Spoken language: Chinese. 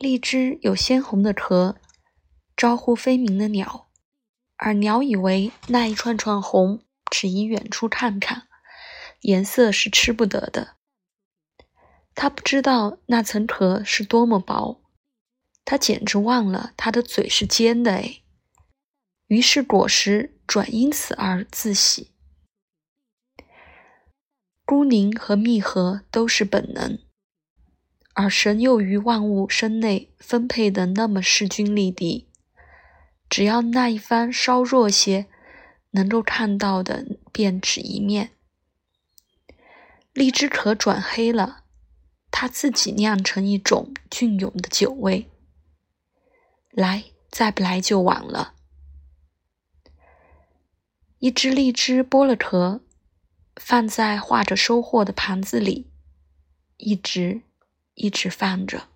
荔枝有鲜红的壳，招呼飞鸣的鸟，而鸟以为那一串串红只宜远处看看，颜色是吃不得的。它不知道那层壳是多么薄，它简直忘了它的嘴是尖的哎。于是果实转因此而自喜。孤宁和密合都是本能，而神又于万物身内分配的那么势均力敌，只要那一番稍弱些，能够看到的便只一面。荔枝壳转黑了，它自己酿成一种隽永的酒味。来，再不来就晚了。一只荔枝剥了壳，放在画着收获的盘子里，一直一直放着。